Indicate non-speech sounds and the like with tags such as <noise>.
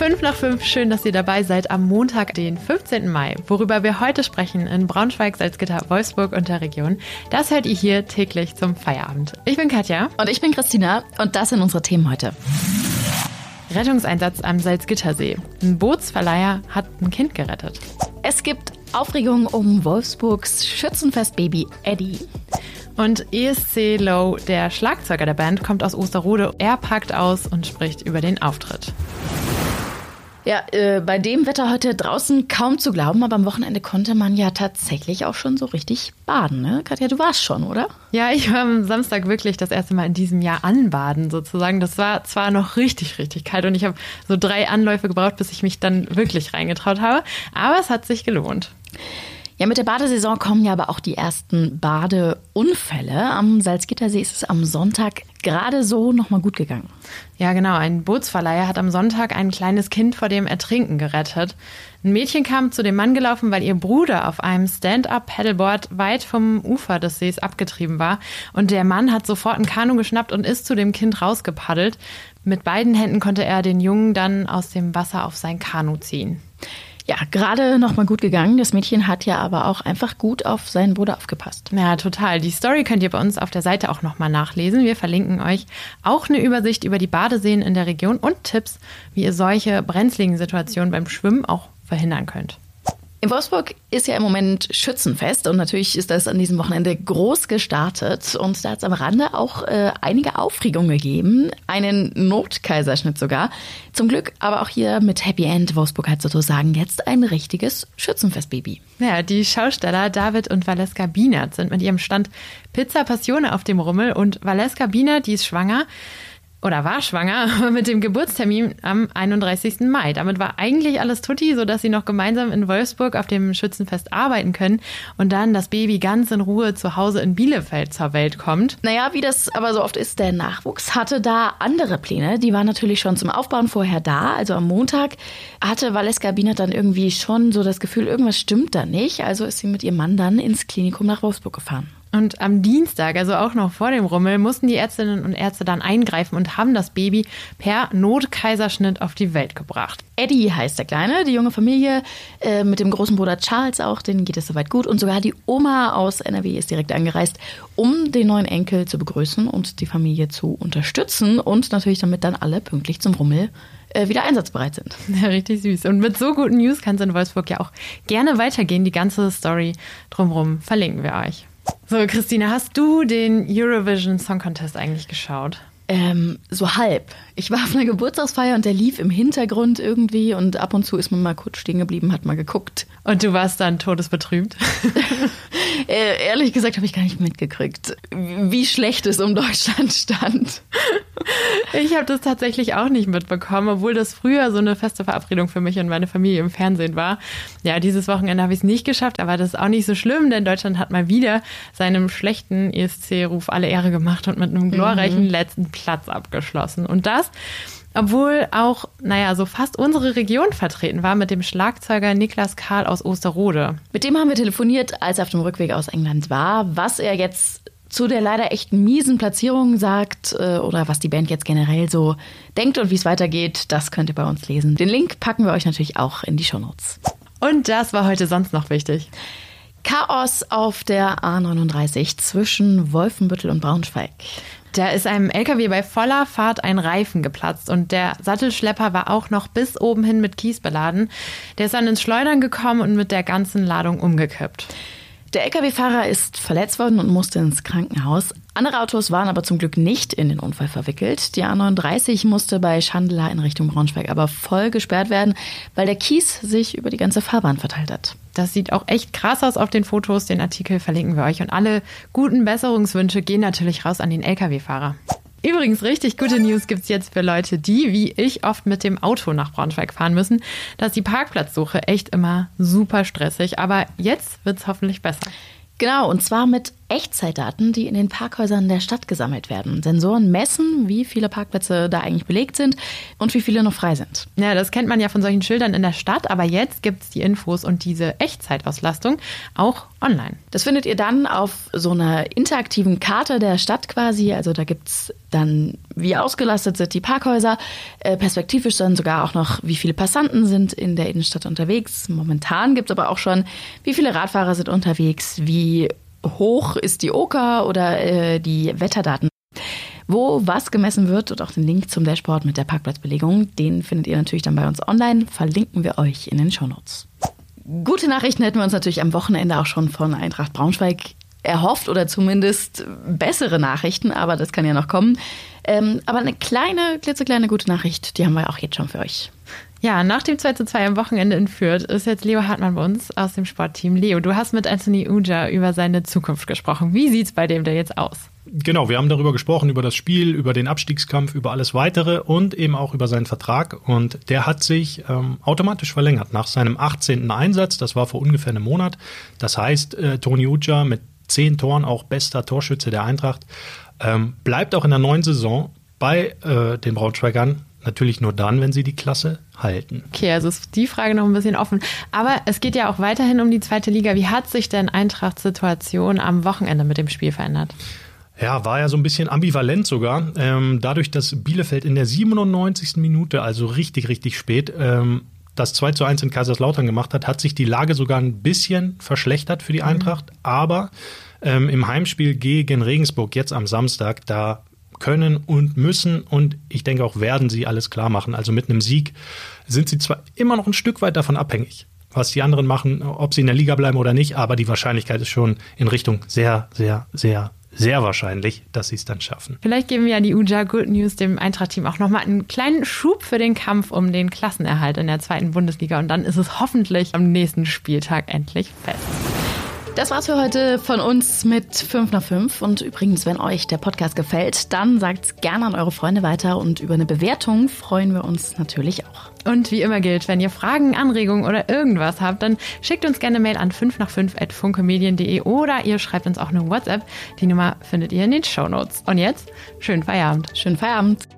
5 nach 5, schön, dass ihr dabei seid am Montag, den 15. Mai. Worüber wir heute sprechen in Braunschweig, Salzgitter, Wolfsburg und der Region, das hört ihr hier täglich zum Feierabend. Ich bin Katja. Und ich bin Christina und das sind unsere Themen heute. Rettungseinsatz am Salzgittersee. Ein Bootsverleiher hat ein Kind gerettet. Es gibt Aufregung um Wolfsburgs Schützenfestbaby Eddie. Und ESC Low, der Schlagzeuger der Band, kommt aus Osterrode. Er packt aus und spricht über den Auftritt. Ja, äh, bei dem Wetter heute draußen kaum zu glauben, aber am Wochenende konnte man ja tatsächlich auch schon so richtig baden, ne? Katja, du warst schon, oder? Ja, ich war am Samstag wirklich das erste Mal in diesem Jahr anbaden sozusagen. Das war zwar noch richtig, richtig kalt und ich habe so drei Anläufe gebraucht, bis ich mich dann wirklich reingetraut habe, aber es hat sich gelohnt. Ja, mit der Badesaison kommen ja aber auch die ersten Badeunfälle. Am Salzgittersee ist es am Sonntag gerade so nochmal gut gegangen. Ja, genau. Ein Bootsverleiher hat am Sonntag ein kleines Kind vor dem Ertrinken gerettet. Ein Mädchen kam zu dem Mann gelaufen, weil ihr Bruder auf einem Stand-up-Paddleboard weit vom Ufer des Sees abgetrieben war. Und der Mann hat sofort ein Kanu geschnappt und ist zu dem Kind rausgepaddelt. Mit beiden Händen konnte er den Jungen dann aus dem Wasser auf sein Kanu ziehen. Ja, gerade noch mal gut gegangen. Das Mädchen hat ja aber auch einfach gut auf seinen Bruder aufgepasst. Ja, total. Die Story könnt ihr bei uns auf der Seite auch noch mal nachlesen. Wir verlinken euch auch eine Übersicht über die Badeseen in der Region und Tipps, wie ihr solche brenzligen Situationen beim Schwimmen auch verhindern könnt. In Wolfsburg ist ja im Moment Schützenfest und natürlich ist das an diesem Wochenende groß gestartet und da hat es am Rande auch äh, einige Aufregung gegeben, einen Notkaiserschnitt sogar. Zum Glück aber auch hier mit Happy End. Wolfsburg hat sozusagen jetzt ein richtiges Schützenfestbaby. Ja, die Schausteller David und Valeska Bienert sind mit ihrem Stand Pizza Passione auf dem Rummel und Valeska Bienert, die ist schwanger oder war schwanger <laughs> mit dem Geburtstermin am 31. Mai. Damit war eigentlich alles tutti, sodass sie noch gemeinsam in Wolfsburg auf dem Schützenfest arbeiten können und dann das Baby ganz in Ruhe zu Hause in Bielefeld zur Welt kommt. Naja, wie das aber so oft ist, der Nachwuchs hatte da andere Pläne. Die waren natürlich schon zum Aufbauen vorher da. Also am Montag hatte Valeska Bienert dann irgendwie schon so das Gefühl, irgendwas stimmt da nicht. Also ist sie mit ihrem Mann dann ins Klinikum nach Wolfsburg gefahren. Und am Dienstag, also auch noch vor dem Rummel, mussten die Ärztinnen und Ärzte dann eingreifen und haben das Baby per Notkaiserschnitt auf die Welt gebracht. Eddie heißt der Kleine, die junge Familie äh, mit dem großen Bruder Charles auch, denen geht es soweit gut. Und sogar die Oma aus NRW ist direkt angereist, um den neuen Enkel zu begrüßen und die Familie zu unterstützen und natürlich damit dann alle pünktlich zum Rummel äh, wieder einsatzbereit sind. <laughs> Ja, richtig süß. Und mit so guten News kann es in Wolfsburg ja auch gerne weitergehen. Die ganze Story drumherum verlinken wir euch. So, Christine, hast du den Eurovision Song Contest eigentlich geschaut? Ähm, so halb. Ich war auf einer Geburtstagsfeier und der lief im Hintergrund irgendwie und ab und zu ist man mal kurz stehen geblieben, hat mal geguckt. Und du warst dann todesbetrübt? <laughs> äh, ehrlich gesagt habe ich gar nicht mitgekriegt, wie schlecht es um Deutschland stand. Ich habe das tatsächlich auch nicht mitbekommen, obwohl das früher so eine feste Verabredung für mich und meine Familie im Fernsehen war. Ja, dieses Wochenende habe ich es nicht geschafft, aber das ist auch nicht so schlimm, denn Deutschland hat mal wieder seinem schlechten ESC-Ruf alle Ehre gemacht und mit einem glorreichen mhm. letzten Platz abgeschlossen. Und das, obwohl auch, naja, so fast unsere Region vertreten war mit dem Schlagzeuger Niklas Karl aus Osterrode. Mit dem haben wir telefoniert, als er auf dem Rückweg aus England war, was er jetzt zu der leider echt miesen Platzierung sagt äh, oder was die Band jetzt generell so denkt und wie es weitergeht, das könnt ihr bei uns lesen. Den Link packen wir euch natürlich auch in die Shownotes. Und das war heute sonst noch wichtig. Chaos auf der A39 zwischen Wolfenbüttel und Braunschweig. Da ist einem LKW bei voller Fahrt ein Reifen geplatzt und der Sattelschlepper war auch noch bis oben hin mit Kies beladen. Der ist dann ins Schleudern gekommen und mit der ganzen Ladung umgekippt. Der Lkw-Fahrer ist verletzt worden und musste ins Krankenhaus. Andere Autos waren aber zum Glück nicht in den Unfall verwickelt. Die A39 musste bei Schandler in Richtung Braunschweig aber voll gesperrt werden, weil der Kies sich über die ganze Fahrbahn verteilt hat. Das sieht auch echt krass aus auf den Fotos. Den Artikel verlinken wir euch. Und alle guten Besserungswünsche gehen natürlich raus an den Lkw-Fahrer. Übrigens, richtig gute News gibt es jetzt für Leute, die, wie ich, oft mit dem Auto nach Braunschweig fahren müssen. Da ist die Parkplatzsuche echt immer super stressig, aber jetzt wird es hoffentlich besser. Genau, und zwar mit Echtzeitdaten, die in den Parkhäusern der Stadt gesammelt werden. Sensoren messen, wie viele Parkplätze da eigentlich belegt sind und wie viele noch frei sind. Ja, das kennt man ja von solchen Schildern in der Stadt, aber jetzt gibt es die Infos und diese Echtzeitauslastung auch online. Das findet ihr dann auf so einer interaktiven Karte der Stadt quasi. Also da gibt es dann, wie ausgelastet sind die Parkhäuser, äh, perspektivisch dann sogar auch noch, wie viele Passanten sind in der Innenstadt unterwegs. Momentan gibt es aber auch schon, wie viele Radfahrer sind unterwegs, wie hoch ist die Oka oder äh, die Wetterdaten. Wo was gemessen wird und auch den Link zum Dashboard mit der Parkplatzbelegung, den findet ihr natürlich dann bei uns online. Verlinken wir euch in den Shownotes. Gute Nachrichten hätten wir uns natürlich am Wochenende auch schon von Eintracht Braunschweig erhofft oder zumindest bessere Nachrichten, aber das kann ja noch kommen. Ähm, aber eine kleine, klitzekleine gute Nachricht, die haben wir auch jetzt schon für euch. Ja, nach dem 2 zu 2 am Wochenende in Fürth ist jetzt Leo Hartmann bei uns aus dem Sportteam. Leo, du hast mit Anthony Uja über seine Zukunft gesprochen. Wie sieht es bei dem denn jetzt aus? Genau, wir haben darüber gesprochen, über das Spiel, über den Abstiegskampf, über alles weitere und eben auch über seinen Vertrag. Und der hat sich ähm, automatisch verlängert nach seinem 18. Einsatz. Das war vor ungefähr einem Monat. Das heißt, äh, Toni Uja mit zehn Toren, auch bester Torschütze der Eintracht, ähm, bleibt auch in der neuen Saison bei äh, den Braunschweigern Natürlich nur dann, wenn sie die Klasse halten. Okay, also ist die Frage noch ein bisschen offen. Aber es geht ja auch weiterhin um die zweite Liga. Wie hat sich denn Eintrachts Situation am Wochenende mit dem Spiel verändert? Ja, war ja so ein bisschen ambivalent sogar. Ähm, dadurch, dass Bielefeld in der 97. Minute, also richtig, richtig spät, ähm, das 2 zu 1 in Kaiserslautern gemacht hat, hat sich die Lage sogar ein bisschen verschlechtert für die mhm. Eintracht. Mhm. Aber ähm, im Heimspiel gegen Regensburg jetzt am Samstag, da können und müssen und ich denke auch werden sie alles klar machen. Also mit einem Sieg sind sie zwar immer noch ein Stück weit davon abhängig, was die anderen machen, ob sie in der Liga bleiben oder nicht, aber die Wahrscheinlichkeit ist schon in Richtung sehr, sehr, sehr sehr wahrscheinlich, dass sie es dann schaffen. Vielleicht geben wir ja die Uja Good News dem Eintracht-Team auch nochmal einen kleinen Schub für den Kampf um den Klassenerhalt in der zweiten Bundesliga und dann ist es hoffentlich am nächsten Spieltag endlich fest. Das war's für heute von uns mit 5 nach 5. Und übrigens, wenn euch der Podcast gefällt, dann sagt's gerne an eure Freunde weiter und über eine Bewertung freuen wir uns natürlich auch. Und wie immer gilt, wenn ihr Fragen, Anregungen oder irgendwas habt, dann schickt uns gerne Mail an 5 nach 5 at funkemedien.de oder ihr schreibt uns auch eine WhatsApp. Die Nummer findet ihr in den Show Notes. Und jetzt, schönen Feierabend. Schönen Feierabend.